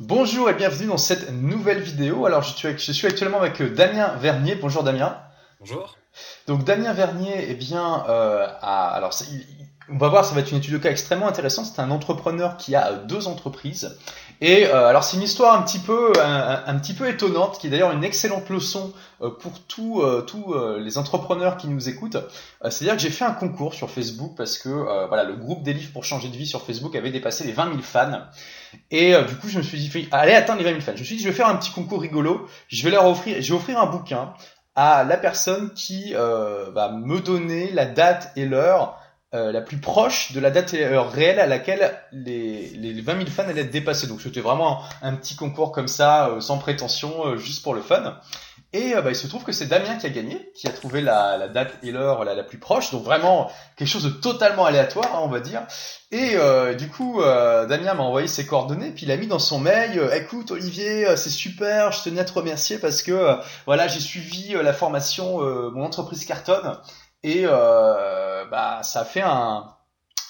Bonjour et bienvenue dans cette nouvelle vidéo. Alors je suis, actuellement avec euh, Damien Vernier. Bonjour Damien. Bonjour. Donc Damien Vernier, eh bien, euh, a, alors il- on va voir, ça va être une étude de cas extrêmement intéressante. C'est un entrepreneur qui a euh, deux entreprises. Et euh, alors c'est une histoire un petit peu, un, petit peu étonnante, qui est d'ailleurs une excellente leçon pour tous euh, tous euh, les entrepreneurs qui nous écoutent. Euh, C'est-à-dire que j'ai fait un concours sur Facebook parce que voilà, le groupe des livres pour changer de vie sur Facebook avait dépassé les 20 000 fans. Et euh, du coup, je me suis dit, allez atteindre les 20 000 fans. Je me suis dit, je vais faire un petit concours rigolo. Je vais leur offrir, je vais offrir un bouquin à la personne qui euh, va me donner la date et l'heure euh, la plus proche de la date et l'heure réelle à laquelle les, les 20 000 fans allaient être dépassés. Donc c'était vraiment un, un petit concours comme ça, euh, sans prétention, euh, juste pour le fun. Et euh, bah, il se trouve que c'est Damien qui a gagné, qui a trouvé la, date et l'heure la, plus proche. Donc vraiment quelque chose de totalement aléatoire, hein, on va dire. Et euh, du coup, euh, Damien m'a envoyé ses coordonnées, puis il a mis dans son mail "Écoute Olivier, c'est super, je tenais à te remercier parce que voilà, j'ai suivi la formation, mon entreprise cartonne, et bah ça a fait un,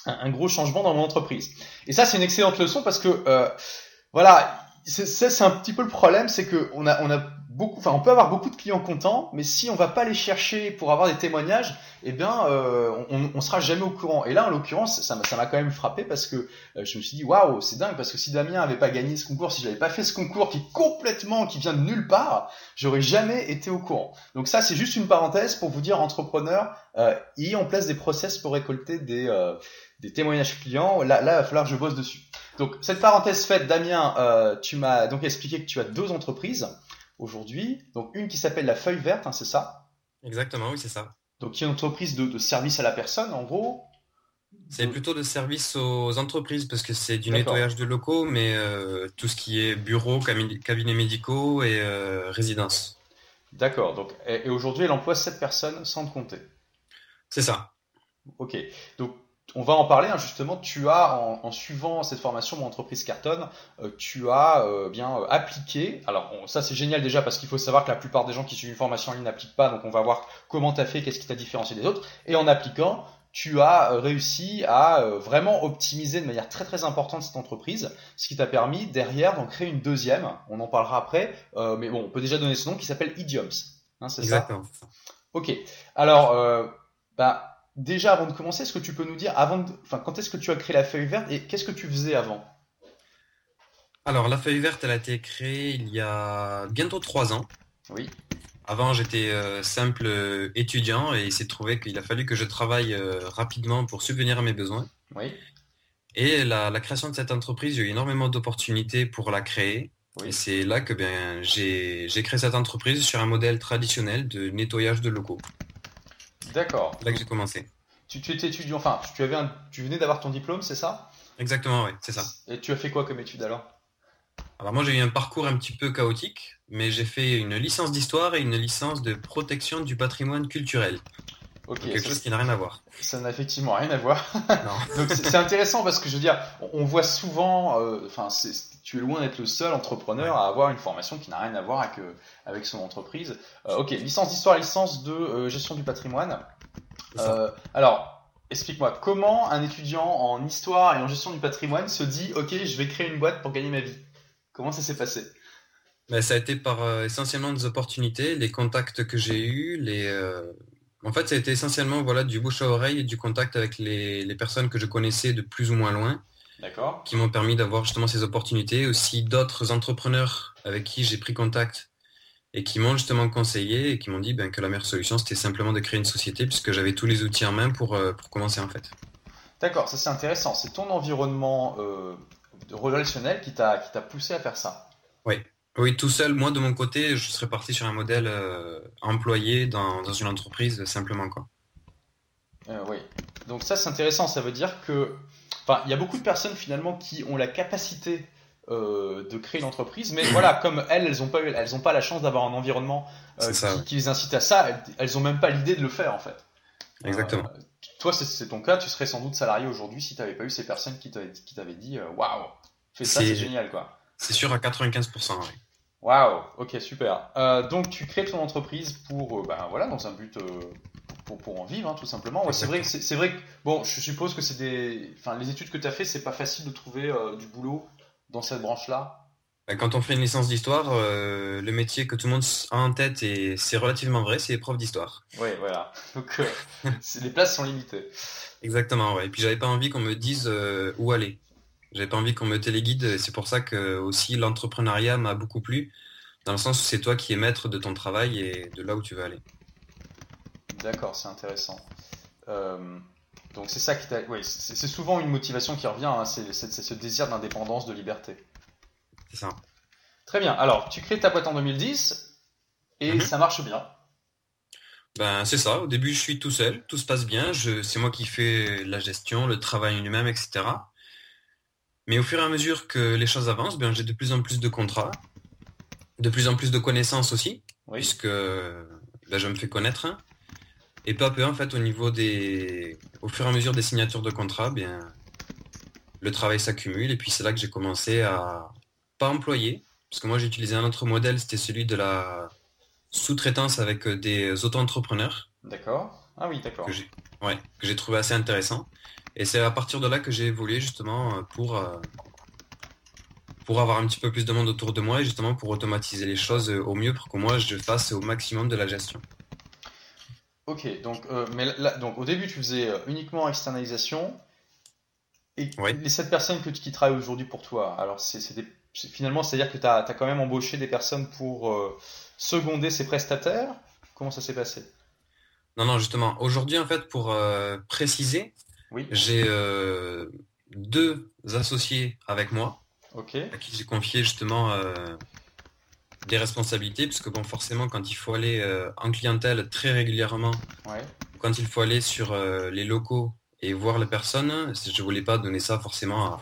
un, gros changement dans mon entreprise. Et ça, c'est une excellente leçon parce que voilà, c'est un petit peu le problème, c'est que on a on a beaucoup, enfin on peut avoir beaucoup de clients contents, mais si on va pas les chercher pour avoir des témoignages, eh bien euh, on, on sera jamais au courant. Et là, en l'occurrence, ça m'a quand même frappé parce que euh, je me suis dit waouh, c'est dingue parce que si Damien avait pas gagné ce concours, si j'avais pas fait ce concours qui est complètement qui vient de nulle part, j'aurais jamais été au courant. Donc ça, c'est juste une parenthèse pour vous dire entrepreneur, euh, ayez en place des process pour récolter des euh, des témoignages clients. Là, là, il va falloir que je bosse dessus. Donc cette parenthèse faite, Damien, euh, tu m'as donc expliqué que tu as deux entreprises aujourd'hui. Donc une qui s'appelle la Feuille Verte, hein, c'est ça? Exactement, oui, c'est ça. Donc qui est une entreprise de, de service à la personne, en gros. C'est plutôt de service aux entreprises parce que c'est du nettoyage de locaux, mais euh, tout ce qui est bureaux, cabinets médicaux et euh, résidences. D'accord. Donc et, et aujourd'hui, elle emploie sept personnes sans te compter. C'est ça. Ok. Donc on va en parler hein, justement. Tu as en, en suivant cette formation, mon entreprise cartonne, euh, tu as euh, bien euh, appliqué. Alors on- ça c'est génial déjà parce qu'il faut savoir que la plupart des gens qui suivent une formation en ligne n'appliquent pas. Donc on va voir comment tu as fait, qu'est-ce qui t'a différencié des autres. Et en appliquant, tu as réussi à euh, vraiment optimiser de manière très très importante cette entreprise, ce qui t'a permis derrière d'en créer une deuxième. On en parlera après, euh, mais bon, on peut déjà donner ce nom qui s'appelle Idioms. Hein, c'est ça? Exactement. Ok. Alors, euh, bah, déjà avant de commencer, est-ce que tu peux nous dire, avant, de- enfin, quand est-ce que tu as créé la feuille verte et qu'est-ce que tu faisais avant? Alors, la feuille verte, elle a été créée il y a bientôt trois ans. Oui. Avant, j'étais euh, simple euh, étudiant et il s'est trouvé qu'il a fallu que je travaille euh, rapidement pour subvenir à mes besoins. Oui. Et la, la création de cette entreprise, j'ai eu énormément d'opportunités pour la créer. Oui. Et c'est là que ben, j'ai j'ai créé cette entreprise sur un modèle traditionnel de nettoyage de locaux. D'accord. C'est là que j'ai commencé. Tu, tu étais étudiant, enfin, tu avais, un- tu venais d'avoir ton diplôme, c'est ça? Exactement, oui, c'est ça. Et tu as fait quoi comme étude alors? Alors moi j'ai eu un parcours un petit peu chaotique, mais j'ai fait une licence d'histoire et une licence de protection du patrimoine culturel. Ok. Donc, quelque ça- chose qui n'a rien à voir. Ça n'a effectivement rien à voir. Non. Donc c'est intéressant parce que je veux dire, on, on voit souvent, euh, enfin, c'est- tu es loin d'être le seul entrepreneur à avoir une formation qui n'a rien à voir avec, euh, avec son entreprise. Euh, ok, licence d'histoire, licence de euh, gestion du patrimoine. Alors, explique-moi, comment un étudiant en histoire et en gestion du patrimoine se dit, ok, je vais créer une boîte pour gagner ma vie? Comment ça s'est passé? Ben, ça a été par euh, essentiellement des opportunités, les contacts que j'ai eus, les euh, en fait ça a été essentiellement voilà du bouche à oreille et du contact avec les, les personnes que je connaissais de plus ou moins loin qui m'ont permis d'avoir justement ces opportunités, aussi d'autres entrepreneurs avec qui j'ai pris contact et qui m'ont justement conseillé et qui m'ont dit ben, que la meilleure solution c'était simplement de créer une société puisque j'avais tous les outils en main pour, euh, pour commencer en fait. D'accord, ça c'est intéressant. C'est ton environnement euh, relationnel qui t'a qui t'a poussé à faire ça. Oui, tout seul, moi de mon côté, je serais parti sur un modèle euh, employé dans, dans une entreprise simplement quoi. Oui. Donc ça c'est intéressant. Ça veut dire que, enfin, il y a beaucoup de personnes finalement qui ont la capacité euh, de créer une entreprise, mais voilà, comme elles, elles ont pas eu- elles ont pas la chance d'avoir un environnement euh, ça, qui, ouais. qui les incite à ça. Elles, elles ont même pas l'idée de le faire en fait. Exactement. Euh, toi, c'est- ton cas. Tu serais sans doute salarié aujourd'hui si tu n'avais pas eu ces personnes qui t'avaient dit, waouh, fais ça, C'est- génial quoi. C'est sûr à 95%. ouais. Waouh, ok, super. Donc tu crées ton entreprise pour, ben voilà, dans un but pour, pour en vivre, hein, tout simplement. Ouais, c'est vrai, que c'est vrai que, bon, je suppose que c'est des, enfin, les études que tu as fait, c'est pas facile de trouver euh, du boulot dans cette branche-là. Bah, quand on fait une licence d'histoire, euh, le métier que tout le monde a en tête, et c'est relativement vrai, c'est prof d'histoire. Oui, voilà. Donc euh, les places sont limitées. Exactement, ouais. Et puis j'avais pas envie qu'on me dise où aller. J'avais pas envie qu'on me téléguide. C'est pour ça que aussi l'entrepreneuriat m'a beaucoup plu, dans le sens où c'est toi qui es maître de ton travail et de là où tu veux aller. D'accord, c'est intéressant. donc c'est ça qui t'a. Oui, c'est souvent une motivation qui revient. Hein, c'est ce désir d'indépendance, de liberté. C'est ça. Très bien. Alors, tu crées ta boîte en 2010 et mhm. ça marche bien. Ben, c'est ça. Au début, je suis tout seul. Tout se passe bien. C'est moi qui fais la gestion, le travail lui-même, etc. Mais au fur et à mesure que les choses avancent, ben, j'ai de plus en plus de contrats, de plus en plus de connaissances aussi, puisque ben, je me fais connaître. Et peu à peu, en fait, au niveau des, au fur et à mesure des signatures de contrats, bien, le travail s'accumule. Et puis c'est là que j'ai commencé à, pas employé, parce que moi j'ai utilisé un autre modèle, c'était celui de la sous-traitance avec euh, des auto-entrepreneurs. D'accord. Ah oui, d'accord. Que j'ai ouais, que j'ai trouvé assez intéressant. Et c'est à partir de là que j'ai évolué justement euh, pour, euh, pour avoir un petit peu plus de monde autour de moi et justement pour automatiser les choses au mieux pour que moi je fasse au maximum de la gestion. Ok, donc, mais là, donc au début tu faisais uniquement externalisation. Et les sept personnes que, qui travaillent aujourd'hui pour toi, alors c'est des finalement, c'est-à-dire que tu as, quand même embauché des personnes pour euh, seconder ces prestataires. Comment ça s'est passé? Non, non, justement. Aujourd'hui, en fait, pour euh, préciser, oui. j'ai euh, deux associés avec moi, à qui j'ai confié justement des responsabilités, puisque bon, forcément, quand il faut aller en clientèle très régulièrement, quand il faut aller sur les locaux et voir les personnes, je voulais pas donner ça forcément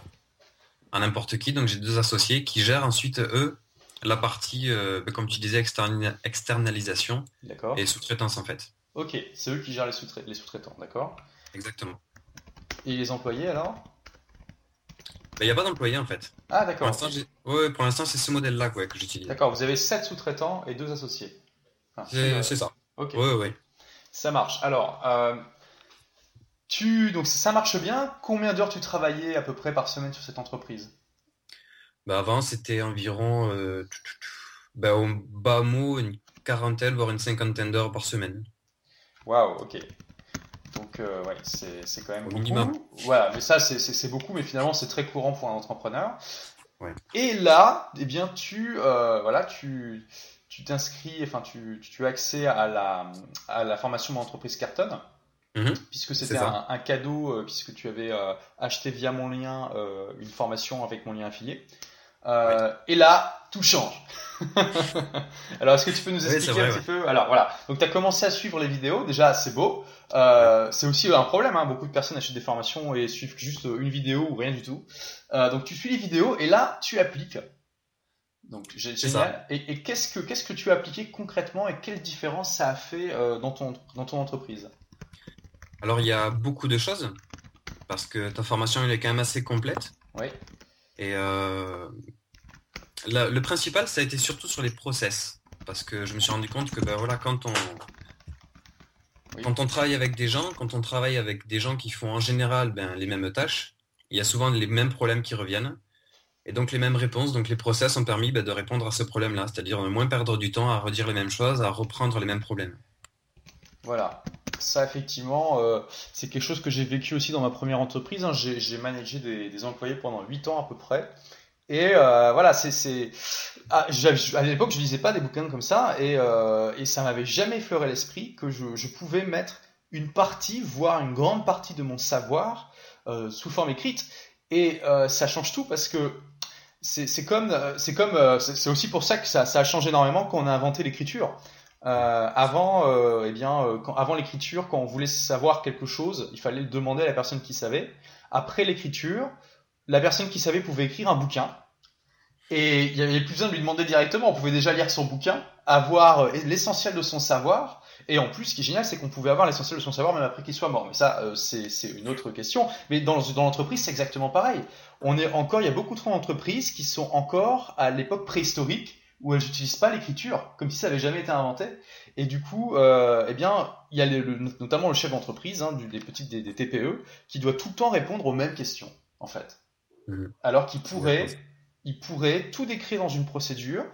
à n'importe qui. Donc j'ai deux associés qui gèrent ensuite eux la partie, euh, bah, comme tu disais, externalisation et sous-traitance en fait. Ok, c'est eux qui gèrent les sous-traitants, d'accord Exactement. Et les employés alors? Il bah, n'y a pas d'employés en fait. Ah d'accord. Pour l'instant, c'est ce modèle-là que j'utilise. D'accord, vous avez sept sous-traitants et deux associés. c'est ça. Ok. Ouais, ouais. Ça marche. Alors, euh, tu, donc ça marche bien. Combien d'heures tu travaillais à peu près par semaine sur cette entreprise? Bah Avant, c'était environ, euh, bah, au bas mot, une quarantaine, voire une cinquantaine d'heures par semaine. Waouh, ok. Donc, euh, ouais, c'est quand même beaucoup. Minimum. Voilà, mais ça, c'est beaucoup, mais finalement, c'est très courant pour un entrepreneur. Ouais. Et là, eh bien, tu, euh, voilà, tu, tu t'inscris, enfin, tu, tu as accès à la, à la formation de l'entreprise Carton. Mhm. puisque c'était un, cadeau, euh, puisque tu avais euh, acheté via mon lien euh, une formation avec mon lien affilié. Et là, tout change. Alors, est-ce que tu peux nous expliquer un petit peu? Alors voilà, donc tu as commencé à suivre les vidéos, déjà c'est beau. c'est aussi un problème, hein. beaucoup de personnes achètent des formations et suivent juste une vidéo ou rien du tout. donc tu suis les vidéos et là tu appliques. Donc génial. Et, et qu'est-ce que qu'est-ce que tu as appliqué concrètement et quelle différence ça a fait dans ton dans ton entreprise? Alors il y a beaucoup de choses parce que ta formation elle est quand même assez complète. Oui. Et euh, le principal ça a été surtout sur les process parce que je me suis rendu compte que ben voilà quand on quand on travaille avec des gens, quand on travaille avec des gens qui font en général ben, les mêmes tâches, il y a souvent les mêmes problèmes qui reviennent. Et donc les mêmes réponses, donc les process ont permis ben, de répondre à ce problème-là, c'est-à-dire ne moins perdre du temps à redire les mêmes choses, à reprendre les mêmes problèmes. Voilà ça effectivement, euh, c'est quelque chose que j'ai vécu aussi dans ma première entreprise. Hein. J'ai managé des, employés pendant 8 ans à peu près. Et euh, voilà, c'est ah, à l'époque je lisais pas des bouquins comme ça et, euh, et ça m'avait jamais effleuré l'esprit que je, pouvais mettre une partie, voire une grande partie de mon savoir sous forme écrite. Et ça change tout parce que c'est comme, c'est comme, c'est aussi pour ça que ça, ça a changé énormément quand on a inventé l'écriture. Euh, avant, euh, eh bien, euh, avant l'écriture, quand on voulait savoir quelque chose, il fallait demander à la personne qui savait. Après l'écriture, la personne qui savait pouvait écrire un bouquin. Et il n'y avait plus besoin de lui demander directement. On pouvait déjà lire son bouquin, avoir l'essentiel de son savoir. Et en plus, ce qui est génial, c'est qu'on pouvait avoir l'essentiel de son savoir même après qu'il soit mort. Mais ça, c'est une autre question. Mais dans, l'entreprise, c'est exactement pareil. On est encore, il y a beaucoup trop d'entreprises qui sont encore à l'époque préhistorique où elles n'utilisent pas l'écriture, comme si ça n'avait jamais été inventé. Et du coup, euh, eh bien, il y a notamment le chef d'entreprise, hein, des petites des, TPE, qui doit tout le temps répondre aux mêmes questions, en fait. Mhm. Alors qu'il pourrait il pourrait tout décrire dans une procédure.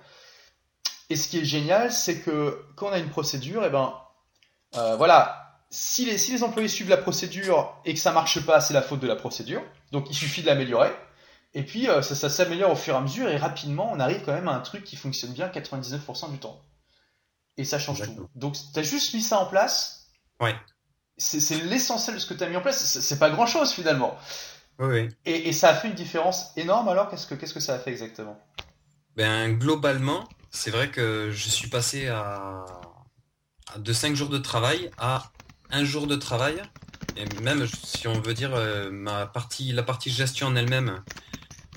Et ce qui est génial, c'est que quand on a une procédure, et eh ben, euh, voilà, si les, si les employés suivent la procédure et que ça marche pas, c'est la faute de la procédure. Donc il suffit de l'améliorer. Et puis euh, ça, s'améliore au fur et à mesure et rapidement on arrive quand même à un truc qui fonctionne bien 99% du temps. Et ça change tout. Donc tu as juste mis ça en place. Ouais. C'est l'essentiel de ce que tu as mis en place. C'est pas grand chose finalement. Oui. Et, ça a fait une différence énorme alors Qu'est-ce que, qu'est-ce que ça a fait exactement? Ben globalement, c'est vrai que je suis passé à, de 5 jours de travail à un jour de travail. Et même si on veut dire euh, ma partie, la partie gestion en elle-même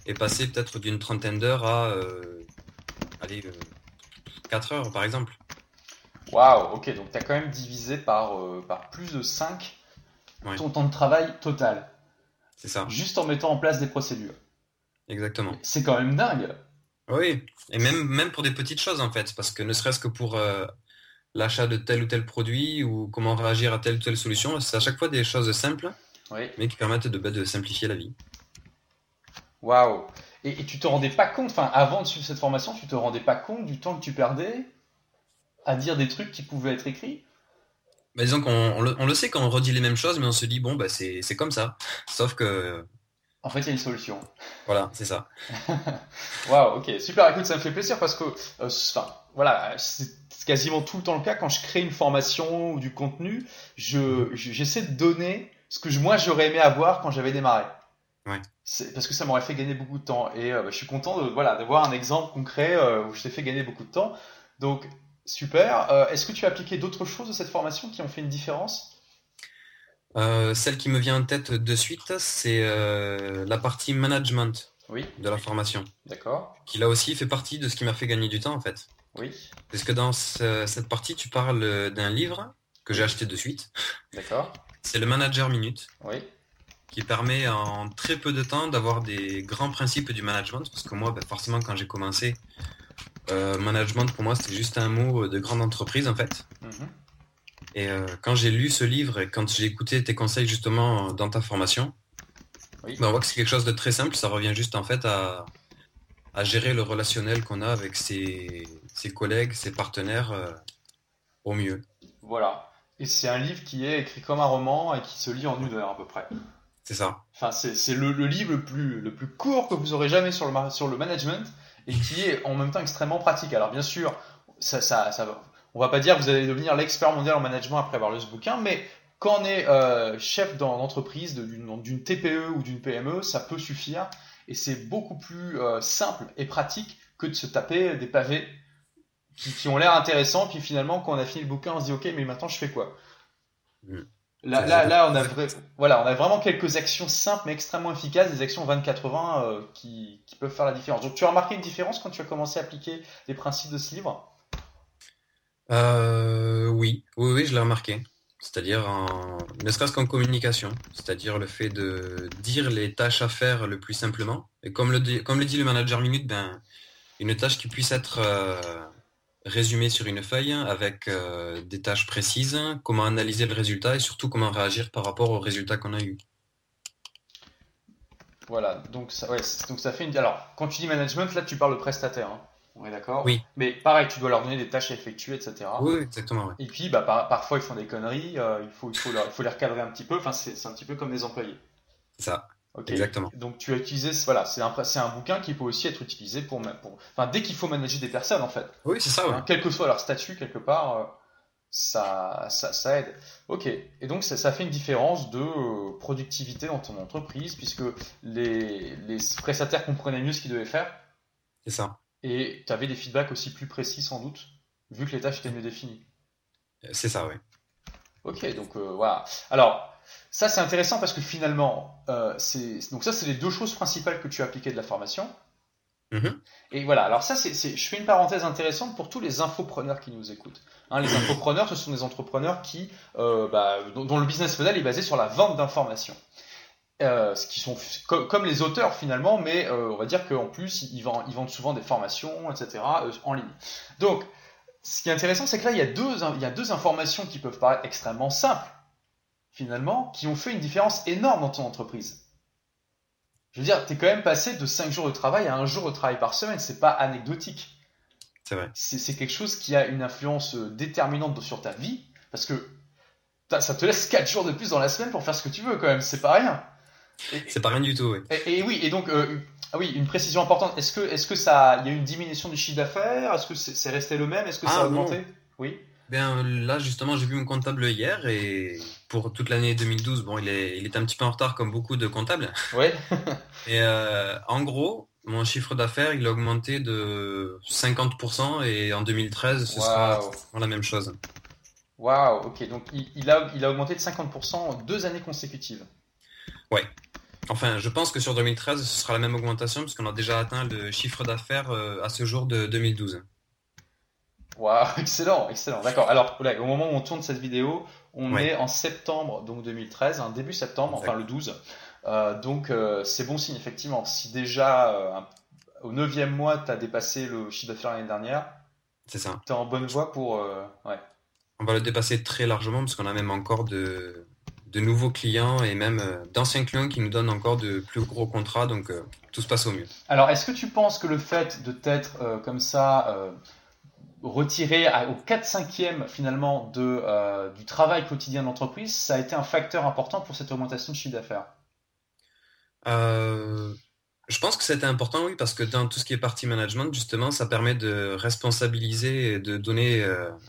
est passée peut-être d'une trentaine d'heures à euh, allez, 4 euh, heures par exemple. Waouh, ok, donc tu as quand même divisé par, par plus de 5 ton temps de travail total. C'est ça. Juste en mettant en place des procédures. Exactement. C'est quand même dingue. Oui, et même, même pour des petites choses en fait, parce que ne serait-ce que pour euh, l'achat de tel ou tel produit ou comment réagir à telle ou telle solution, c'est à chaque fois des choses simples, mais qui permettent de, bah, de simplifier la vie. Waouh et, et, tu te rendais pas compte, enfin avant de suivre cette formation, tu te rendais pas compte du temps que tu perdais à dire des trucs qui pouvaient être écrits? Bah, disons qu'on le, sait quand on redit les mêmes choses, mais on se dit bon bah c'est comme ça. Sauf que en fait, il y a une solution. Voilà, c'est ça. Waouh, ok, super. Écoute, ça me fait plaisir parce que, euh, enfin, voilà, c'est quasiment tout le temps le cas quand je crée une formation ou du contenu. Je j'essaie de donner ce que moi j'aurais aimé avoir quand j'avais démarré. Ouais. Parce que ça m'aurait fait gagner beaucoup de temps. Et euh, bah, je suis content de voilà d'avoir un exemple concret euh, où je t'ai fait gagner beaucoup de temps. Donc super. Est-ce que tu as appliqué d'autres choses de cette formation qui ont fait une différence? Euh, celle qui me vient en tête de suite, c'est euh, la partie management oui. de la formation. D'accord. Qui là aussi fait partie de ce qui m'a fait gagner du temps en fait. Oui. Parce que dans cette partie, tu parles d'un livre que j'ai acheté de suite. D'accord. C'est le Manager Minute. Oui. Qui permet en très peu de temps d'avoir des grands principes du management. Parce que moi, ben, forcément, quand j'ai commencé, euh, management pour moi, c'était juste un mot de grande entreprise en fait. Mhm. Et euh, quand j'ai lu ce livre et quand j'ai écouté tes conseils justement dans ta formation, ben, on voit que c'est quelque chose de très simple. Ça revient juste en fait à, à gérer le relationnel qu'on a avec ses, ses, collègues, ses partenaires euh, au mieux. Voilà. Et c'est un livre qui est écrit comme un roman et qui se lit en une heure à peu près. C'est ça. Enfin, c'est le, le, livre le plus, le plus court que vous aurez jamais sur le, sur le management et qui est en même temps extrêmement pratique. Alors bien sûr, ça, ça, ça, va pas dire que vous allez devenir l'expert mondial en management après avoir lu ce bouquin, mais quand on est euh, chef d'entreprise, d'une TPE ou d'une PME, ça peut suffire. Et c'est beaucoup plus euh, simple et pratique que de se taper des pavés qui, ont l'air intéressants. Puis finalement, quand on a fini le bouquin, on se dit ok, mais maintenant je fais quoi? Mm. Là, là, on a voilà, on a vraiment quelques actions simples mais extrêmement efficaces, des actions 20-80 euh, qui, qui peuvent faire la différence. Donc, tu as remarqué une différence quand tu as commencé à appliquer les principes de ce livre? Euh, oui, oui, oui, je l'ai remarqué. C'est-à-dire, en... ne serait-ce qu'en communication, c'est-à-dire le fait de dire les tâches à faire le plus simplement. Et comme le dit, comme le, dit le manager Minute, ben, une tâche qui puisse être euh, résumée sur une feuille avec euh, des tâches précises, comment analyser le résultat et surtout comment réagir par rapport au résultat qu'on a eu. Voilà, donc ça, ouais, donc ça fait une. Alors, quand tu dis management, là tu parles de prestataire. Hein. On est d'accord? Oui. Mais pareil, tu dois leur donner des tâches à effectuer, etc. Oui, exactement. Et puis, bah, parfois, ils font des conneries, euh, il, faut, il, faut il faut les recadrer un petit peu. Enfin, c'est un petit peu comme des employés. Ça. Exactement. Donc, tu as utilisé, voilà, c'est un, un bouquin qui peut aussi être utilisé pour. pour enfin, dès qu'il faut manager des personnes, en fait. Oui, c'est ça, Quel que soit leur statut, quelque part. Euh, ça, ça, ça, aide. Ok, et donc ça, ça fait une différence de euh, productivité dans ton entreprise, puisque les, les prestataires comprenaient mieux ce qu'ils devaient faire. C'est ça. Et tu avais des feedbacks aussi plus précis sans doute, vu que les tâches étaient mieux définies. C'est ça, oui. Ok, donc euh, voilà. Alors, ça c'est intéressant parce que finalement, euh, donc ça c'est les deux choses principales que tu as appliquées de la formation. Mm-hmm. Et voilà, alors ça, c'est, je fais une parenthèse intéressante pour tous les infopreneurs qui nous écoutent. Hein, les infopreneurs, ce sont des entrepreneurs qui, euh, bah, dont, le business model est basé sur la vente d'informations. Euh, qui sont comme les auteurs finalement, mais euh, on va dire qu'en plus ils vendent, ils vendent, souvent des formations, etc. En ligne. Donc, ce qui est intéressant, c'est que là il y, a deux, il y a deux informations qui peuvent paraître extrêmement simples, finalement, qui ont fait une différence énorme dans ton entreprise. Je veux dire, tu es quand même passé de 5 jours de travail à un jour de travail par semaine. C'est pas anecdotique. C'est vrai. C'est quelque chose qui a une influence euh, déterminante sur ta vie. Parce que ça te laisse 4 jours de plus dans la semaine pour faire ce que tu veux quand même. C'est pas rien. C'est pas rien du tout, oui. Et, oui, et donc, euh, ah oui, une précision importante. Est-ce que, est-ce que ça, il y a eu une diminution du chiffre d'affaires? Est-ce que c'est resté le même? Est-ce que ça a ah, augmenté? Oui. Ben là, justement, j'ai vu mon comptable hier et pour toute l'année 2012, bon, il est, il est un petit peu en retard comme beaucoup de comptables. Oui. et euh, en gros, mon chiffre d'affaires, il a augmenté de 50% et en 2013, ce sera la même chose. Waouh, ok. Donc il, a, il a augmenté de 50% en deux années consécutives. Ouais. Enfin, je pense que sur 2013, ce sera la même augmentation puisqu'on a déjà atteint le chiffre d'affaires euh, à ce jour de 2012. Waouh, excellent, excellent. D'accord. Alors, au moment où on tourne cette vidéo, on est en septembre donc 2013, un début septembre, enfin le 12. Euh, donc euh, c'est bon signe effectivement. Si déjà au neuvième mois tu as dépassé le chiffre d'affaires l'année dernière, c'est ça. Tu es en bonne voie pour ouais. On va le dépasser très largement parce qu'on a même encore de de nouveaux clients et même euh, d'anciens clients qui nous donnent encore de plus gros contrats. Donc euh, tout se passe au mieux. Alors est-ce que tu penses que le fait de t'être euh, comme ça retiré au 4-5e finalement de, du travail quotidien d'entreprise, ça a été un facteur important pour cette augmentation de chiffre d'affaires Je pense que c'était important, oui, parce que dans tout ce qui est partie management, justement, ça permet de responsabiliser et de donner,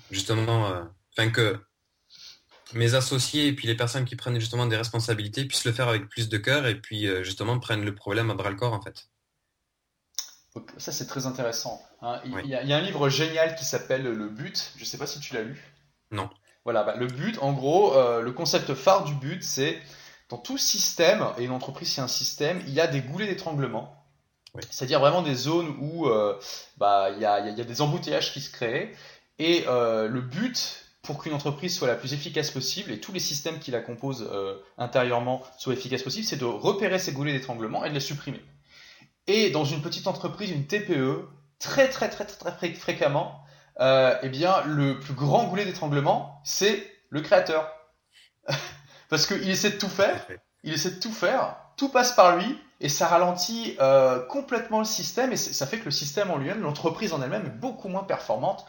justement, enfin que mes associés et puis les personnes qui prennent justement des responsabilités puissent le faire avec plus de cœur et puis euh, justement prennent le problème à bras le corps en fait. Ça c'est très intéressant. Hein. Il, y a, un livre génial qui s'appelle Le but. Je ne sais pas si tu l'as lu. Non. Voilà, bah, le but, en gros, euh, le concept phare du but, c'est dans tout système, et une entreprise c'est un système, il y a des goulets d'étranglement. C'est-à-dire vraiment des zones où euh, bah, il, y a, il y, a, des embouteillages qui se créent. Et le but, pour qu'une entreprise soit la plus efficace possible et tous les systèmes qui la composent euh, intérieurement soient efficaces possible, c'est de repérer ces goulets d'étranglement et de les supprimer. Et dans une petite entreprise, une TPE, très très très très, fréquemment, euh, eh bien le plus grand goulet d'étranglement, c'est le créateur. Parce qu'il essaie de tout faire, il essaie de tout faire, tout passe par lui, et ça ralentit euh, complètement le système, et ça fait que le système en lui-même, l'entreprise en elle-même est beaucoup moins performante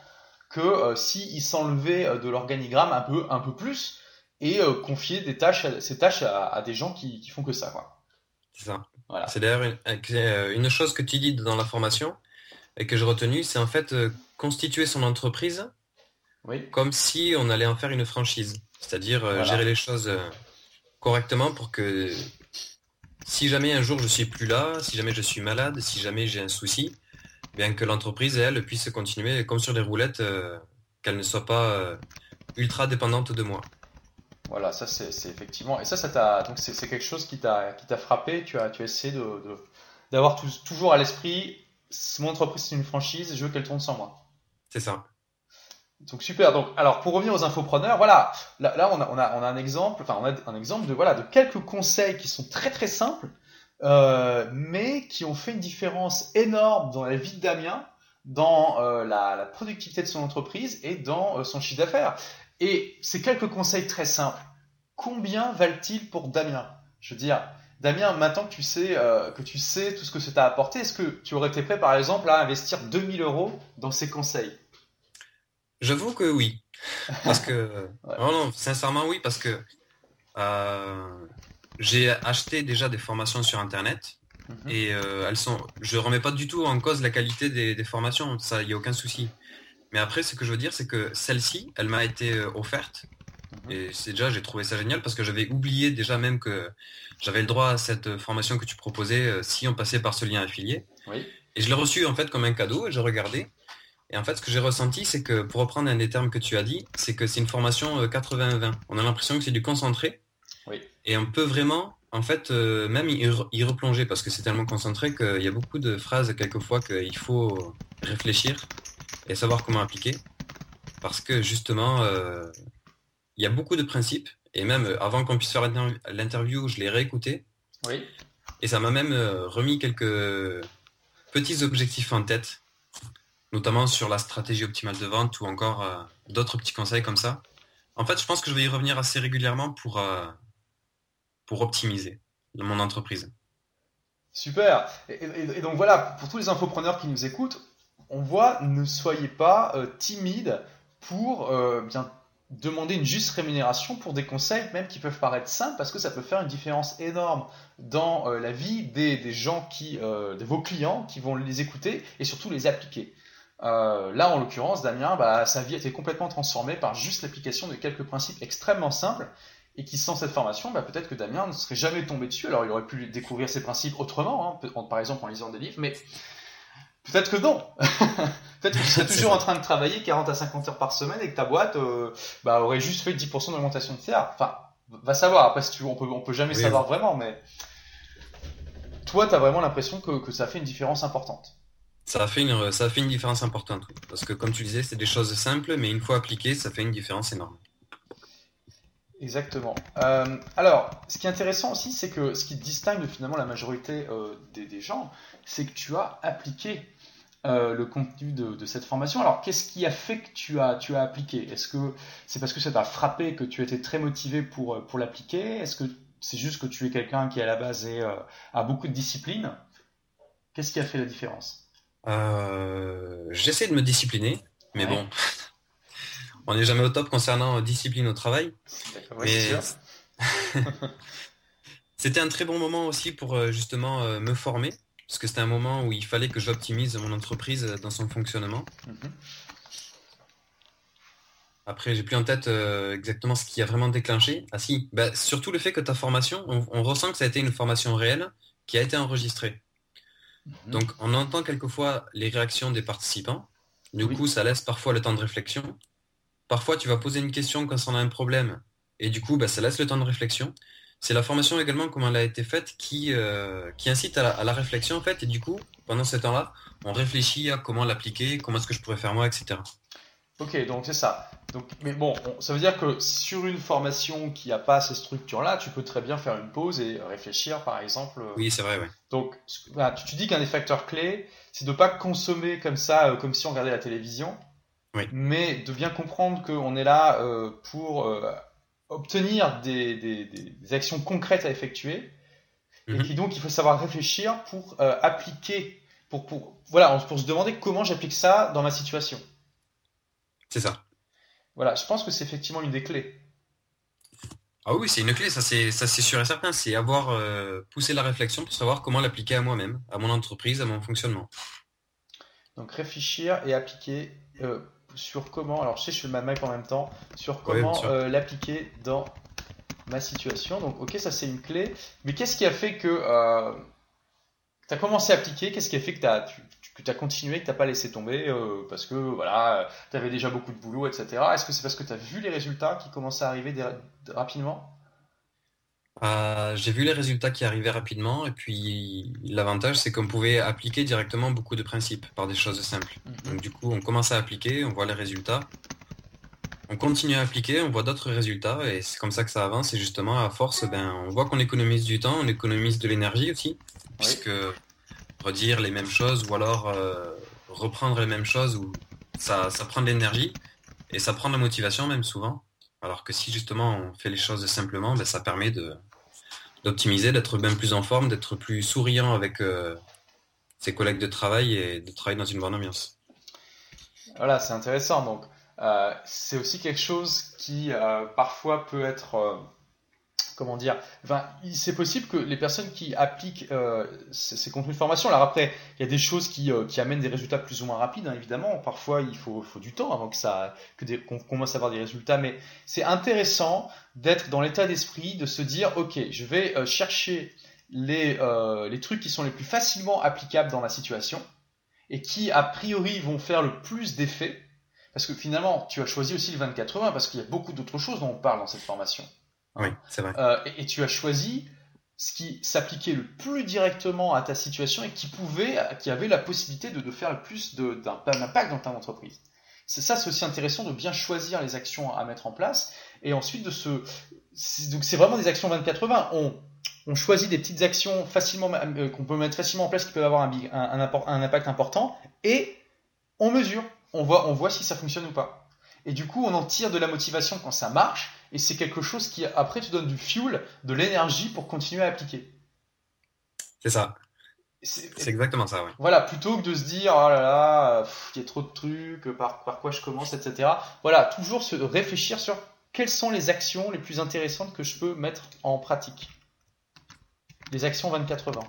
que euh, s'ils s'enlevaient euh, de l'organigramme un peu, un peu plus et euh, confier des tâches, ces tâches à, des gens qui, qui, font que ça. C'est ça. Voilà. C'est d'ailleurs une, chose que tu dis dans la formation et que j'ai retenu, c'est en fait constituer son entreprise oui. comme si on allait en faire une franchise. C'est-à-dire gérer les choses correctement pour que si jamais un jour je suis plus là, si jamais je suis malade, si jamais j'ai un souci, bien que l'entreprise, elle, puisse continuer comme sur des roulettes, euh, qu'elle ne soit pas euh, ultra dépendante de moi. Voilà, ça c'est effectivement. Et ça, ça t'a donc c'est quelque chose qui t'a qui t'a frappé. Tu as tu as essayé de d'avoir toujours à l'esprit mon entreprise c'est une franchise, je veux qu'elle tourne sans moi. C'est ça. Donc super. Donc alors pour revenir aux infopreneurs, voilà, là, là on, a, on, a, on a un exemple, enfin on a un exemple de voilà de quelques conseils qui sont très très simples euh, mais qui ont fait une différence énorme dans la vie de Damien, dans euh, la, productivité de son entreprise et dans euh, son chiffre d'affaires. Et ces quelques conseils très simples, combien valent-ils pour Damien? Je veux dire, Damien, maintenant que tu sais, que tu sais tout ce que ça t'a apporté, est-ce que tu aurais été prêt, par exemple, à investir 2000 euros dans ces conseils? J'avoue que oui. Parce que, non, sincèrement, oui, parce que j'ai acheté déjà des formations sur Internet mhm. et euh, elles sont. Je remets pas du tout en cause la qualité des, formations, ça, il y a aucun souci. Mais après, ce que je veux dire, c'est que celle-ci, elle m'a été euh, offerte mhm. et c'est déjà, j'ai trouvé ça génial parce que j'avais oublié déjà même que j'avais le droit à cette formation que tu proposais euh, si on passait par ce lien affilié. Et je l'ai reçu en fait comme un cadeau et j'ai regardé. Et en fait, ce que j'ai ressenti, c'est que pour reprendre un des termes que tu as dit, c'est que c'est une formation 80-20. On a l'impression que c'est du concentré et on peut vraiment, en fait, euh, même y, replonger parce que c'est tellement concentré qu'il y a beaucoup de phrases quelquefois qu'il faut réfléchir et savoir comment appliquer. Parce que justement, euh, il y a beaucoup de principes. Et même euh, avant qu'on puisse faire l'interview, je l'ai réécouté. Oui. Et ça m'a même remis quelques petits objectifs en tête, notamment sur la stratégie optimale de vente ou encore d'autres petits conseils comme ça. En fait, je pense que je vais y revenir assez régulièrement pour, pour optimiser mon entreprise. Super. Et, donc voilà, pour tous les infopreneurs qui nous écoutent, on voit, ne soyez pas euh, timide pour euh, bien demander une juste rémunération pour des conseils même qui peuvent paraître simples parce que ça peut faire une différence énorme dans euh, la vie des, gens qui, de vos clients qui vont les écouter et surtout les appliquer. là, en l'occurrence, Damien, bah, sa vie a été complètement transformée par juste l'application de quelques principes extrêmement simples et qui sans cette formation, bah, peut-être que Damien ne serait jamais tombé dessus. Alors il aurait pu découvrir ces principes autrement, hein, par exemple en lisant des livres, mais peut-être que non. peut-être que tu serais toujours en train de travailler 40 à 50 heures par semaine et que ta boîte euh, bah, aurait juste fait 10% d'augmentation de salaire. Enfin, va savoir. Après, si tu, on peut, on peut jamais savoir vraiment, mais toi, tu as vraiment l'impression que, que ça fait une différence importante. Ça a, fait une, ça fait une différence importante. Parce que comme tu disais, c'est des choses simples, mais une fois appliquées, ça fait une différence énorme. Exactement. Euh, alors, ce qui est intéressant aussi, c'est que ce qui distingue finalement la majorité euh, des, gens, c'est que tu as appliqué euh, le contenu de, cette formation. Alors, qu'est-ce qui a fait que tu as, tu as appliqué? Est-ce que c'est parce que ça t'a frappé, que tu étais très motivé pour, pour l'appliquer? Est-ce que c'est juste que tu es quelqu'un qui, à la base, est, a beaucoup de discipline? Qu'est-ce qui a fait la différence? J'essaie de me discipliner, mais bon, on n'est jamais au top concernant discipline au travail. c'était un très bon moment aussi pour euh, justement euh, me former, parce que c'était un moment où il fallait que j'optimise mon entreprise dans son fonctionnement. Mhm. Après, j'ai plus en tête euh, exactement ce qui a vraiment déclenché. Ah si, bah, surtout le fait que ta formation, on, ressent que ça a été une formation réelle qui a été enregistrée. Mhm. Donc, on entend quelquefois les réactions des participants. Du coup, ça laisse parfois le temps de réflexion. Parfois, tu vas poser une question quand on a un problème, et du coup, bah, ça laisse le temps de réflexion. C'est la formation également, comment elle a été faite, qui, euh, qui incite à la, réflexion, en fait, et du coup, pendant ce temps-là, on réfléchit à comment l'appliquer, comment est-ce que je pourrais faire moi, etc. Ok, donc c'est ça. Donc, mais bon, ça veut dire que sur une formation qui n'a pas ces structures-là, tu peux très bien faire une pause et réfléchir, par exemple. Euh. Oui, c'est vrai, oui. Donc, tu, dis qu'un des facteurs clés, c'est de ne pas consommer comme ça, euh, comme si on regardait la télévision, mais de bien comprendre qu'on est là euh, pour obtenir des, actions concrètes à effectuer, et mhm. donc il faut savoir réfléchir pour euh, appliquer, pour, pour, voilà, pour se demander comment j'applique ça dans ma situation. C'est ça. Voilà, je pense que c'est effectivement une des clés. Ah oui, c'est une clé, ça c'est sûr et certain, c'est avoir poussé la réflexion pour savoir comment l'appliquer à moi-même, à mon entreprise, à mon fonctionnement. Donc réfléchir et appliquer sur comment, alors je sais, je ma mic en même temps, sur comment euh, l'appliquer dans ma situation. Donc, ok, ça c'est une clé. Mais qu'est-ce qui a fait que euh, tu as commencé à appliquer? Qu'est-ce qui a fait que tu as, tu, as continué, que tu n'as pas laissé tomber euh, Parce que voilà, tu avais déjà beaucoup de boulot, etc. Est-ce que c'est parce que tu as vu les résultats qui commençaient à arriver rapidement? Euh, j'ai vu les résultats qui arrivaient rapidement et puis l'avantage c'est qu'on pouvait appliquer directement beaucoup de principes par des choses simples. Mhm. Donc du coup on commence à appliquer, on voit les résultats, on continue à appliquer, on voit d'autres résultats et c'est comme ça que ça avance et justement à force ben, on voit qu'on économise du temps, on économise de l'énergie aussi puisque redire les mêmes choses ou alors euh, reprendre les mêmes choses ou ça, ça prend de l'énergie et ça prend de la motivation même souvent. Alors que si justement on fait les choses simplement, ben, ça permet d'optimiser, d'être bien plus en forme, d'être plus souriant avec euh, ses collègues de travail et de travailler dans une bonne ambiance. Voilà, c'est intéressant. Donc, euh, c'est aussi quelque chose qui euh, parfois peut être comment dire, c'est possible que les personnes qui appliquent euh, ces, contenus de formation, alors après, il y a des choses qui, euh, amènent des résultats plus ou moins rapides, hein, évidemment. Parfois, il faut, faut, du temps avant que ça, que qu'on commence à avoir des résultats, mais c'est intéressant d'être dans l'état d'esprit de se dire, ok, je vais euh, chercher les, les trucs qui sont les plus facilement applicables dans la situation et qui a priori vont faire le plus d'effet. Parce que finalement, tu as choisi aussi le 20-80 parce qu'il y a beaucoup d'autres choses dont on parle dans cette formation. Oui, c'est vrai. Euh, et, tu as choisi ce qui s'appliquait le plus directement à ta situation et qui pouvait, qui avait la possibilité de, faire le plus d'impact dans ta entreprise. C'est ça, c'est aussi intéressant de bien choisir les actions à mettre en place et ensuite de se. Donc c'est vraiment des actions 20-80. On, on choisit des petites actions facilement euh, qu'on peut mettre facilement en place qui peuvent avoir un, un, un, impact important et on mesure, on voit, on voit si ça fonctionne ou pas. Et du coup, on en tire de la motivation quand ça marche et c'est quelque chose qui après te donne du fuel, de l'énergie pour continuer à appliquer. C'est ça. C'est exactement ça, oui. Voilà, plutôt que de se dire, oh là là, il y a trop de trucs, par, par quoi je commence, etc. Voilà, toujours se réfléchir sur quelles sont les actions les plus intéressantes que je peux mettre en pratique. Les actions 24-20.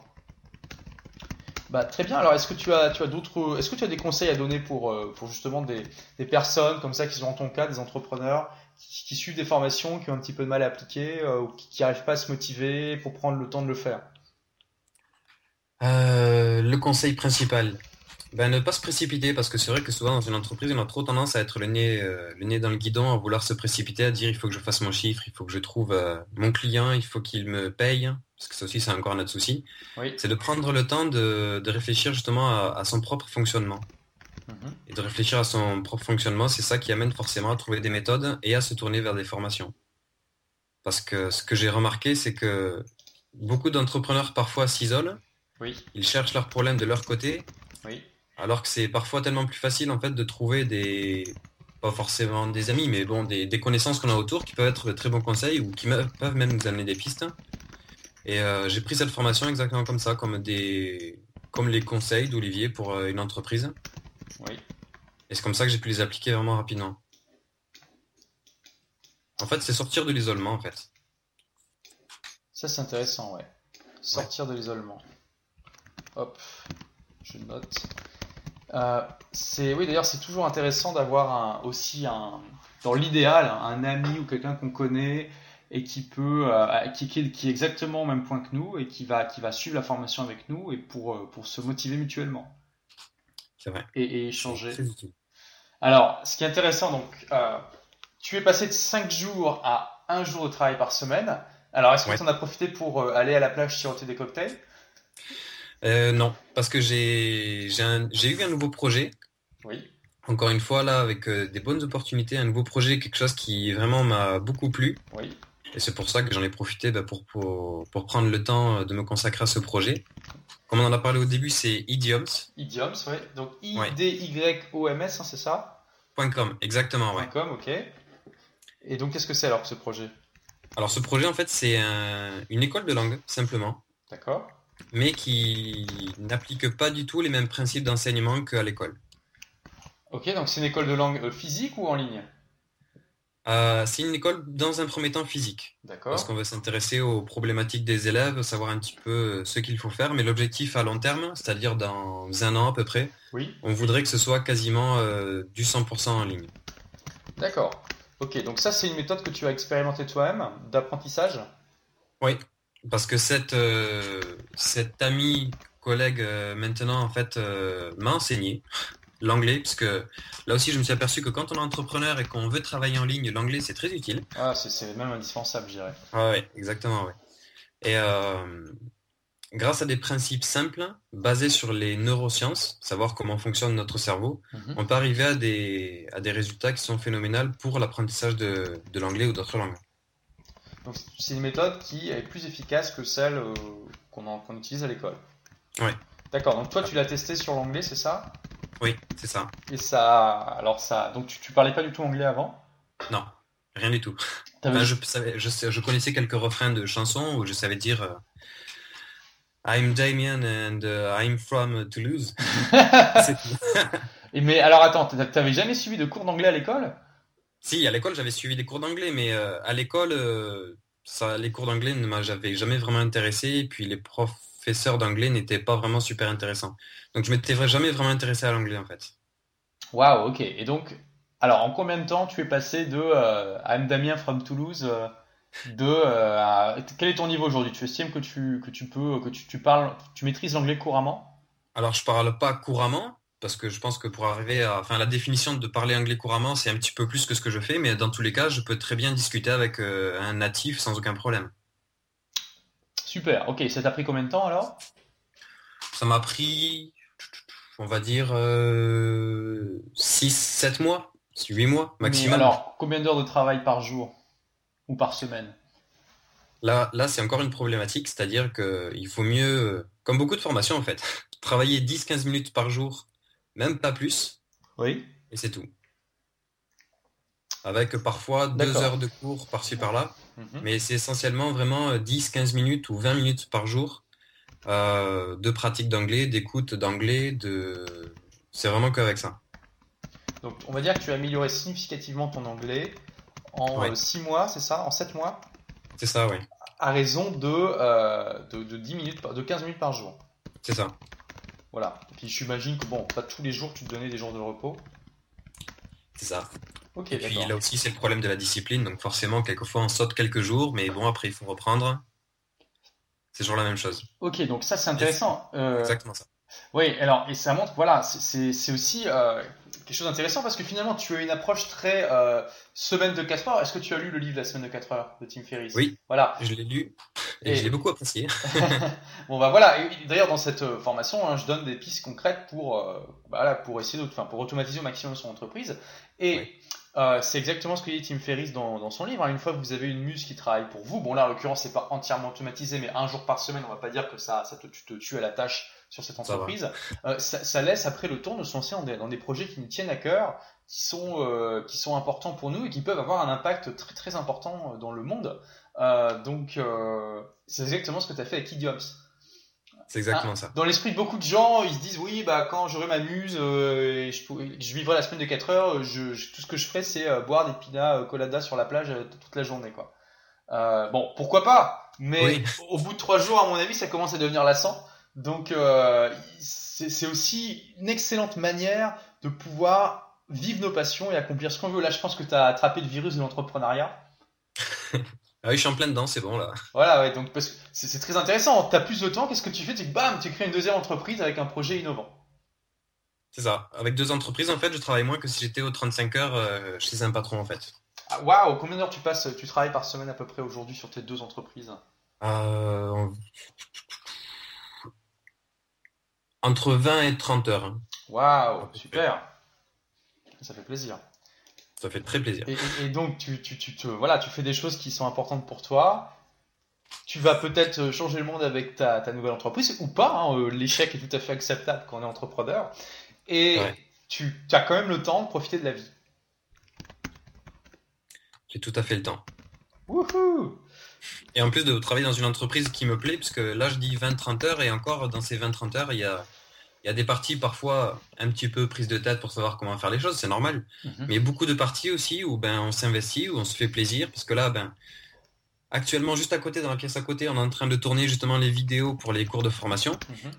Bah, très bien. Alors, est-ce que tu as, tu as d'autres, est-ce que tu as des conseils à donner pour, euh, pour justement des, des personnes comme ça qui sont en ton cas, des entrepreneurs qui, suivent des formations, qui ont un petit peu de mal à appliquer euh, ou qui n'arrivent pas à se motiver pour prendre le temps de le faire. Euh, Le conseil principal, ben, ne pas se précipiter parce que c'est vrai que souvent dans une entreprise, on a trop tendance à être le nez, le nez dans le guidon, à vouloir se précipiter, à dire il faut que je fasse mon chiffre, il faut que je trouve mon client, il faut qu'il me paye parce que ça aussi c'est encore un autre souci, c'est de prendre le temps de, réfléchir justement à, son propre fonctionnement. Et de réfléchir à son propre fonctionnement, c'est ça qui amène forcément à trouver des méthodes et à se tourner vers des formations. Parce que ce que j'ai remarqué, c'est que beaucoup d'entrepreneurs parfois s'isolent, ils cherchent leurs problèmes de leur côté, alors que c'est parfois tellement plus facile en fait de trouver des pas forcément des amis, mais bon, des, des connaissances qu'on a autour qui peuvent être de très bons conseils ou qui peuvent même nous amener des pistes. Et euh, j'ai pris cette formation exactement comme ça, comme des comme les conseils d'Olivier pour euh, une entreprise. Oui. Et c'est comme ça que j'ai pu les appliquer vraiment rapidement. En fait, c'est sortir de l'isolement, en fait. Ça, c'est intéressant, ouais. Sortir de l'isolement. Hop, je note. Euh, c'est oui, d'ailleurs, c'est toujours intéressant d'avoir aussi un, dans l'idéal, un ami ou quelqu'un qu'on connaît et qui peut euh, qui, qui, est exactement au même point que nous et qui va qui va suivre la formation avec nous et pour euh, pour se motiver mutuellement. C'est vrai. Et, échanger. Alors, ce qui est intéressant, donc, euh, tu es passé de 5 jours à 1 jour de travail par semaine. Alors, est-ce que tu en as profité pour aller à la plage siroter des cocktails? Non, parce que j'ai j'ai eu un nouveau projet. Oui. Encore une fois, là, avec des bonnes opportunités, un nouveau projet, quelque chose qui vraiment m'a beaucoup plu. Oui. Et c'est pour ça que j'en ai profité bah, pour, pour, prendre le temps de me consacrer à ce projet. Comme on en a parlé au début, c'est Idioms. Idioms, oui. Donc I-D-Y-O-M-S, hein, c'est ça .com, exactement, ouais. .com, ok. Et donc, qu'est-ce que c'est alors ce projet? Alors, ce projet, en fait, c'est une école de langue, simplement. D'accord. Mais qui n'applique pas du tout les mêmes principes d'enseignement qu'à l'école. Ok, donc c'est une école de langue euh, physique ou en ligne? Euh, c'est une école dans un premier temps physique. D'accord. Parce qu'on va s'intéresser aux problématiques des élèves, savoir un petit peu euh, ce qu'il faut faire. Mais l'objectif à long terme, c'est-à-dire dans un an à peu près, oui. on voudrait que ce soit quasiment euh, du 100% en ligne. D'accord. Ok, donc ça c'est une méthode que tu as expérimentée toi-même d'apprentissage? Oui, parce que cette, cette amie collègue maintenant en fait m'a enseigné l'anglais, parce que là aussi je me suis aperçu que quand on est entrepreneur et qu'on veut travailler en ligne, l'anglais c'est très utile. Ah, c'est même indispensable, je dirais. Ah ouais, exactement, ouais. Et euh, grâce à des principes simples, basés sur les neurosciences, savoir comment fonctionne notre cerveau, mhm. on peut arriver à des, à des résultats qui sont phénoménaux pour l'apprentissage de, de l'anglais ou d'autres langues. Donc c'est une méthode qui est plus efficace que celle euh, qu'on utilise à l'école. Oui. D'accord, donc toi tu l'as testé sur l'anglais, c'est ça? Oui, c'est ça. Et ça, alors ça, donc tu, tu parlais pas du tout anglais avant? Non, rien du tout. je, savais, je, connaissais quelques refrains de chansons où je savais dire euh, I'm Damien and uh, I'm from Toulouse. Et mais alors attends, t'avais jamais suivi de cours d'anglais à l'école? Si, à l'école j'avais suivi des cours d'anglais, mais euh, à l'école, euh, ça, les cours d'anglais ne m'avaient jamais vraiment intéressé. Et puis les profs professeur d'anglais n'était pas vraiment super intéressant. Donc je m'étais jamais vraiment intéressé à l'anglais en fait. Waouh, ok. Et donc, alors en combien de temps tu es passé de euh, I'm Damien from Toulouse euh, de euh, quel est ton niveau aujourd'hui? Tu estimes que tu que tu peux que tu, tu parles tu maîtrises l'anglais couramment? Alors je parle pas couramment parce que je pense que pour arriver à enfin la définition de parler anglais couramment c'est un petit peu plus que ce que je fais mais dans tous les cas je peux très bien discuter avec un natif sans aucun problème. Super, ok, ça t'a pris combien de temps alors? Ça m'a pris, on va dire, 6-7 euh, mois, 8 mois maximum. alors, combien d'heures de travail par jour ou par semaine? Là, là c'est encore une problématique, c'est-à-dire qu'il faut mieux, comme beaucoup de formations en fait, travailler 10-15 minutes par jour, même pas plus. Oui. Et c'est tout. Avec parfois deux heures de cours par-ci par-là. Mhm. Mais c'est essentiellement vraiment 10-15 euh, minutes ou 20 minutes par jour euh, de pratique d'anglais, d'écoute d'anglais, de... c'est vraiment qu'avec ça. Donc on va dire que tu as amélioré significativement ton anglais en 6 mois, c'est ça En 7 mois? C'est ça, oui. À raison de, de, de, 10 minutes, de 15 minutes par jour. C'est ça. Voilà. Et puis j'imagine que bon, pas tous les jours tu te donnais des jours de repos. C'est ça. Et puis là aussi, c'est le problème de la discipline. Donc forcément, quelquefois, on saute quelques jours, mais bon, après, il faut reprendre. C'est toujours la même chose. Ok, donc ça, c'est intéressant. Euh... Exactement ça. Oui, alors, et ça montre, voilà, c'est aussi euh, quelque chose d'intéressant parce que finalement, tu as une approche très euh, semaine de 4 heures. Est-ce que tu as lu le livre La semaine de 4 heures de Tim Ferriss? Oui. Voilà. Je l'ai lu et, je l'ai beaucoup apprécié. bon, bah voilà. D'ailleurs, dans cette formation, hein, je donne des pistes concrètes pour, voilà, pour essayer de, pour automatiser au maximum son entreprise. Et euh, c'est exactement ce que dit Tim Ferriss dans, son livre. Hein. Une fois que vous avez une muse qui travaille pour vous, bon là en l'occurrence c'est pas entièrement automatisé, mais un jour par semaine, on va pas dire que ça, ça te, tu te tues à la tâche sur cette entreprise. Euh, ça, laisse après le temps de se lancer dans des, projets qui nous tiennent à cœur, qui sont, euh, qui sont importants pour nous et qui peuvent avoir un impact très très important dans le monde. donc c'est exactement ce que tu as fait avec Idioms. C'est exactement ça. Dans l'esprit de beaucoup de gens, ils se disent oui, bah quand j'aurai ma muse euh, et je, je, vivrai la semaine de 4 heures, je, tout ce que je ferai c'est euh, boire des pinas euh, colada sur la plage toute la journée quoi. bon, pourquoi pas Mais au bout de 3 jours, à mon avis, ça commence à devenir lassant. Donc c'est aussi une excellente manière de pouvoir vivre nos passions et accomplir ce qu'on veut. Là, je pense que tu as attrapé le virus de l'entrepreneuriat. Ah oui, je suis en plein dedans, c'est bon là. Voilà, ouais, donc parce que c'est très intéressant. Tu as plus de temps, qu'est-ce que tu fais? Tu bam, tu crées une deuxième entreprise avec un projet innovant. C'est ça. Avec deux entreprises, en fait, je travaille moins que si j'étais aux 35 heures euh, chez un patron, en fait. Ah, waouh, combien d'heures tu passes Tu travailles par semaine à peu près aujourd'hui sur tes deux entreprises? Euh, Entre 20 et 30 heures. Waouh, super. Ça fait plaisir. Ça fait très plaisir. Et, donc, tu, tu, tu, voilà, tu fais des choses qui sont importantes pour toi. Tu vas peut-être changer le monde avec ta, ta nouvelle entreprise, ou pas. Hein, euh, l'échec est tout à fait acceptable quand on est entrepreneur. Et tu, as quand même le temps de profiter de la vie. J'ai tout à fait le temps. Wouhou et en plus de travailler dans une entreprise qui me plaît, puisque là je dis 20-30 heures, et encore dans ces 20-30 heures, il y a il y a des parties parfois un petit peu prises de tête pour savoir comment faire les choses, c'est normal. Mhm. Mais beaucoup de parties aussi où ben on s'investit, où on se fait plaisir, parce que là, ben actuellement juste à côté, dans la pièce à côté, on est en train de tourner justement les vidéos pour les cours de formation, mhm.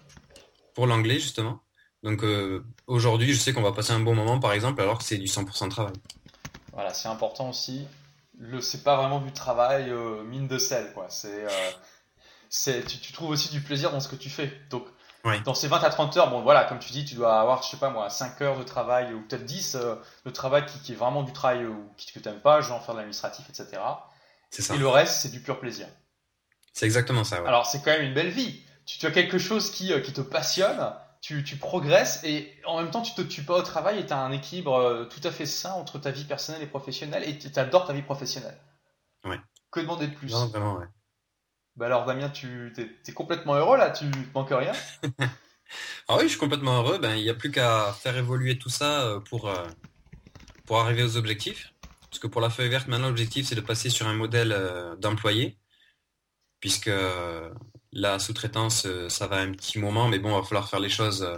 pour l'anglais justement. Donc euh, aujourd'hui, je sais qu'on va passer un bon moment, par exemple, alors que c'est du 100% travail. Voilà, c'est important aussi. Le, c'est pas vraiment du travail euh, mine de sel, quoi. C'est, euh, c'est, tu, tu, trouves aussi du plaisir dans ce que tu fais. Donc dans ces 20 à 30 heures, bon voilà, comme tu dis, tu dois avoir, je sais pas moi, 5 heures de travail ou peut-être 10 euh, de travail qui, est vraiment du travail ou qui, que tu n'aimes pas, genre faire de l'administratif, etc. Ça. Et le reste, c'est du pur plaisir. C'est exactement ça. Alors c'est quand même une belle vie. Tu, as quelque chose qui, euh, qui te passionne, tu, tu, progresses et en même temps tu te tues pas au travail et tu as un équilibre euh, tout à fait sain entre ta vie personnelle et professionnelle et tu adores ta vie professionnelle. Ouais. Que demander de plus? Non, vraiment, ouais. Bah alors Damien, tu es, complètement heureux là, tu manques rien? Ah oui, je suis complètement heureux. Ben il n'y a plus qu'à faire évoluer tout ça euh, pour euh, pour arriver aux objectifs. Parce que pour la feuille verte, maintenant l'objectif c'est de passer sur un modèle euh, d'employé, puisque la sous-traitance ça va un petit moment, mais bon, il va falloir faire les choses.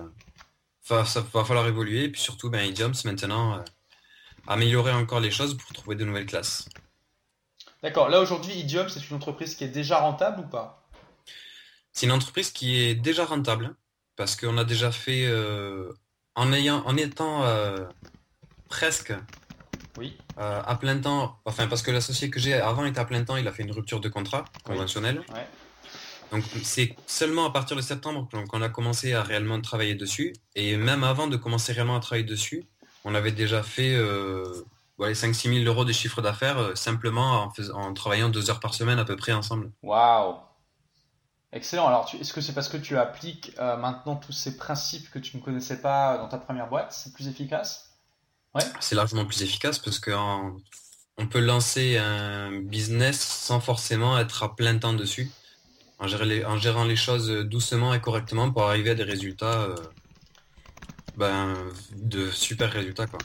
ça va falloir évoluer, et puis surtout, ben Idioms maintenant améliorer encore les choses pour trouver de nouvelles classes. D'accord. Là aujourd'hui, Idiom, c'est une entreprise qui est déjà rentable ou pas? C'est une entreprise qui est déjà rentable parce qu'on a déjà fait euh, en ayant, en étant euh, presque oui. Euh, à plein temps. Enfin, parce que l'associé que j'ai avant était à plein temps, il a fait une rupture de contrat conventionnel. Donc c'est seulement à partir de septembre qu'on a commencé à réellement travailler dessus. Et même avant de commencer réellement à travailler dessus, on avait déjà fait les 5-6 000 euros de chiffre d'affaires euh, simplement en, en, travaillant deux heures par semaine à peu près ensemble. Waouh Excellent. Alors, est-ce que c'est parce que tu appliques euh, maintenant tous ces principes que tu ne connaissais pas dans ta première boîte? C'est plus efficace? Ouais. C'est largement plus efficace parce qu'on on peut lancer un business sans forcément être à plein temps dessus, en, en gérant les choses doucement et correctement pour arriver à des résultats, euh, ben, de super résultats. Quoi.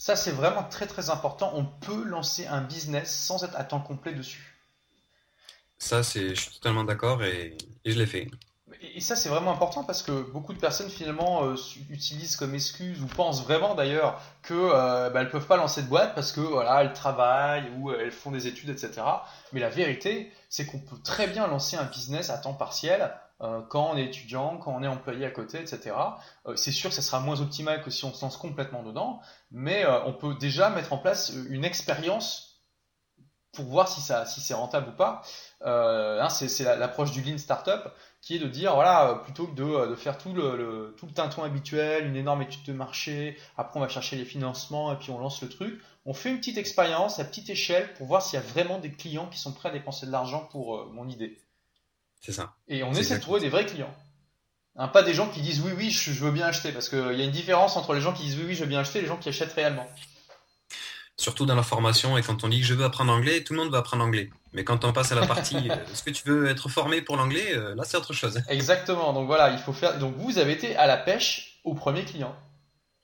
Ça, c'est vraiment très très important. On peut lancer un business sans être à temps complet dessus. Ça, c'est, je suis totalement d'accord et, je l'ai fait. et ça c'est vraiment important parce que beaucoup de personnes finalement euh, utilisent comme excuse ou pensent vraiment d'ailleurs que euh, bah, elles peuvent pas lancer de boîte parce que voilà elles travaillent ou elles font des études etc. Mais la vérité c'est qu'on peut très bien lancer un business à temps partiel euh, quand on est étudiant, quand on est employé à côté, etc. Euh, c'est sûr que ça sera moins optimal que si on se lance complètement dedans, mais euh, on peut déjà mettre en place une expérience pour voir si, si c'est rentable ou pas. Hein, c'est, l'approche du Lean Startup qui est de dire, voilà, plutôt que de, faire tout le, tout le habituel, une énorme étude de marché, après on va chercher les financements et puis on lance le truc, on fait une petite expérience à petite échelle pour voir s'il y a vraiment des clients qui sont prêts à dépenser de l'argent pour mon idée. C'est ça. Et on essaie de trouver des vrais clients. Hein, pas des gens qui disent oui, oui, je, veux bien acheter. Parce qu'il y a une différence entre les gens qui disent oui, oui, je veux bien acheter et les gens qui achètent réellement. Surtout dans la formation et quand on dit que je veux apprendre anglais, tout le monde va apprendre anglais. Mais quand on passe à la partie euh, est-ce que tu veux être formé pour l'anglais, euh, là c'est autre chose. Exactement. Donc voilà, il faut faire. Donc vous avez été à la pêche au premier client.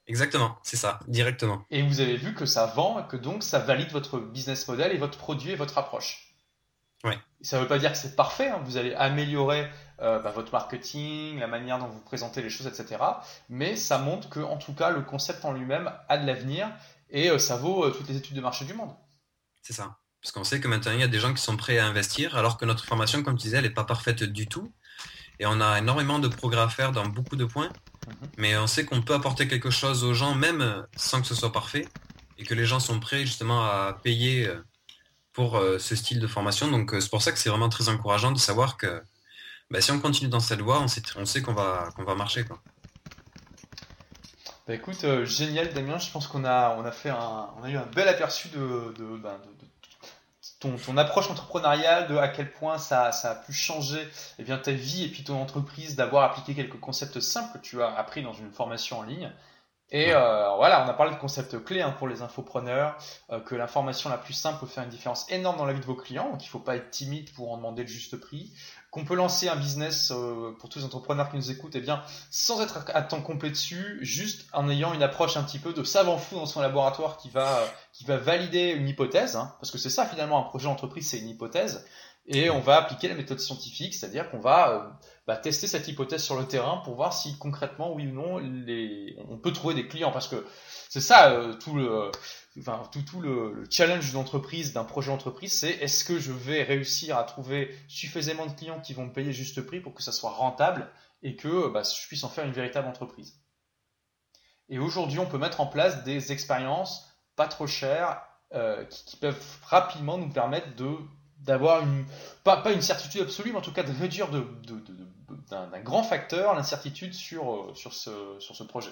Exactement, c'est ça, directement. Et vous avez vu que ça vend, que donc ça valide votre business model et votre produit et votre approche. Ça ne veut pas dire que c'est parfait, hein. vous allez améliorer euh, bah, votre marketing, la manière dont vous présentez les choses, etc. Mais ça montre que, en tout cas, le concept en lui-même a de l'avenir et euh, ça vaut euh, toutes les études de marché du monde. C'est ça. Parce qu'on sait que maintenant, il y a des gens qui sont prêts à investir, alors que notre formation, comme tu disais, elle n'est pas parfaite du tout. Et on a énormément de progrès à faire dans beaucoup de points. Mhm. Mais on sait qu'on peut apporter quelque chose aux gens, même sans que ce soit parfait. Et que les gens sont prêts justement à payer pour euh, ce style de formation. Donc euh, c'est pour ça que c'est vraiment très encourageant de savoir que bah, si on continue dans cette voie, on sait, on sait qu'on va, qu'on va marcher. Quoi. Bah, écoute, euh, génial Damien, je pense qu'on a, on a, fait on a eu un bel aperçu de, de, ben, ton, ton, approche entrepreneuriale, de à quel point ça, ça a pu changer eh bien, ta vie et puis ton entreprise, d'avoir appliqué quelques concepts simples que tu as appris dans une formation en ligne. Et euh, voilà, on a parlé de concepts clés hein, pour les infopreneurs, euh, que l'information la plus simple peut faire une différence énorme dans la vie de vos clients, donc il ne faut pas être timide pour en demander le juste prix, qu'on peut lancer un business euh, pour tous les entrepreneurs qui nous écoutent, et eh bien sans être à temps complet dessus, juste en ayant une approche un petit peu de savant fou dans son laboratoire qui va qui va valider une hypothèse, hein, parce que c'est ça finalement un projet d'entreprise, c'est une hypothèse, et on va appliquer la méthode scientifique, c'est-à-dire qu'on va euh, bah, tester cette hypothèse sur le terrain pour voir si concrètement, oui ou non, on peut trouver des clients. Parce que c'est ça euh, tout le, enfin, tout, tout le, challenge d'une entreprise, d'un projet d'entreprise, c'est est-ce que je vais réussir à trouver suffisamment de clients qui vont me payer juste prix pour que ça soit rentable et que bah, je puisse en faire une véritable entreprise. Et aujourd'hui, on peut mettre en place des expériences pas trop chères euh, qui, qui, peuvent rapidement nous permettre de d'avoir une pas, pas, une certitude absolue, mais en tout cas de réduire de, d'un grand facteur l'incertitude sur, euh, sur, ce, sur ce projet.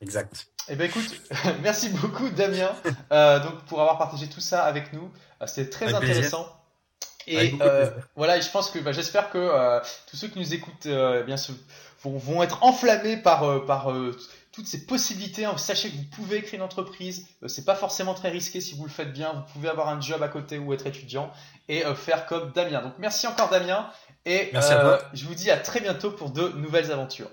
Exact. Eh bien écoute, merci beaucoup Damien euh, donc, pour avoir partagé tout ça avec nous. Euh, C'était très intéressant. Et voilà, je pense que bah, j'espère que tous ceux qui nous écoutent eh bien, vont, vont, être enflammés par, par toutes ces possibilités. Hein. Sachez que vous pouvez créer une entreprise. Euh, c'est pas forcément très risqué si vous le faites bien. Vous pouvez avoir un job à côté ou être étudiant et euh, faire comme Damien. Donc merci encore Damien et euh, je vous dis à très bientôt pour de nouvelles aventures.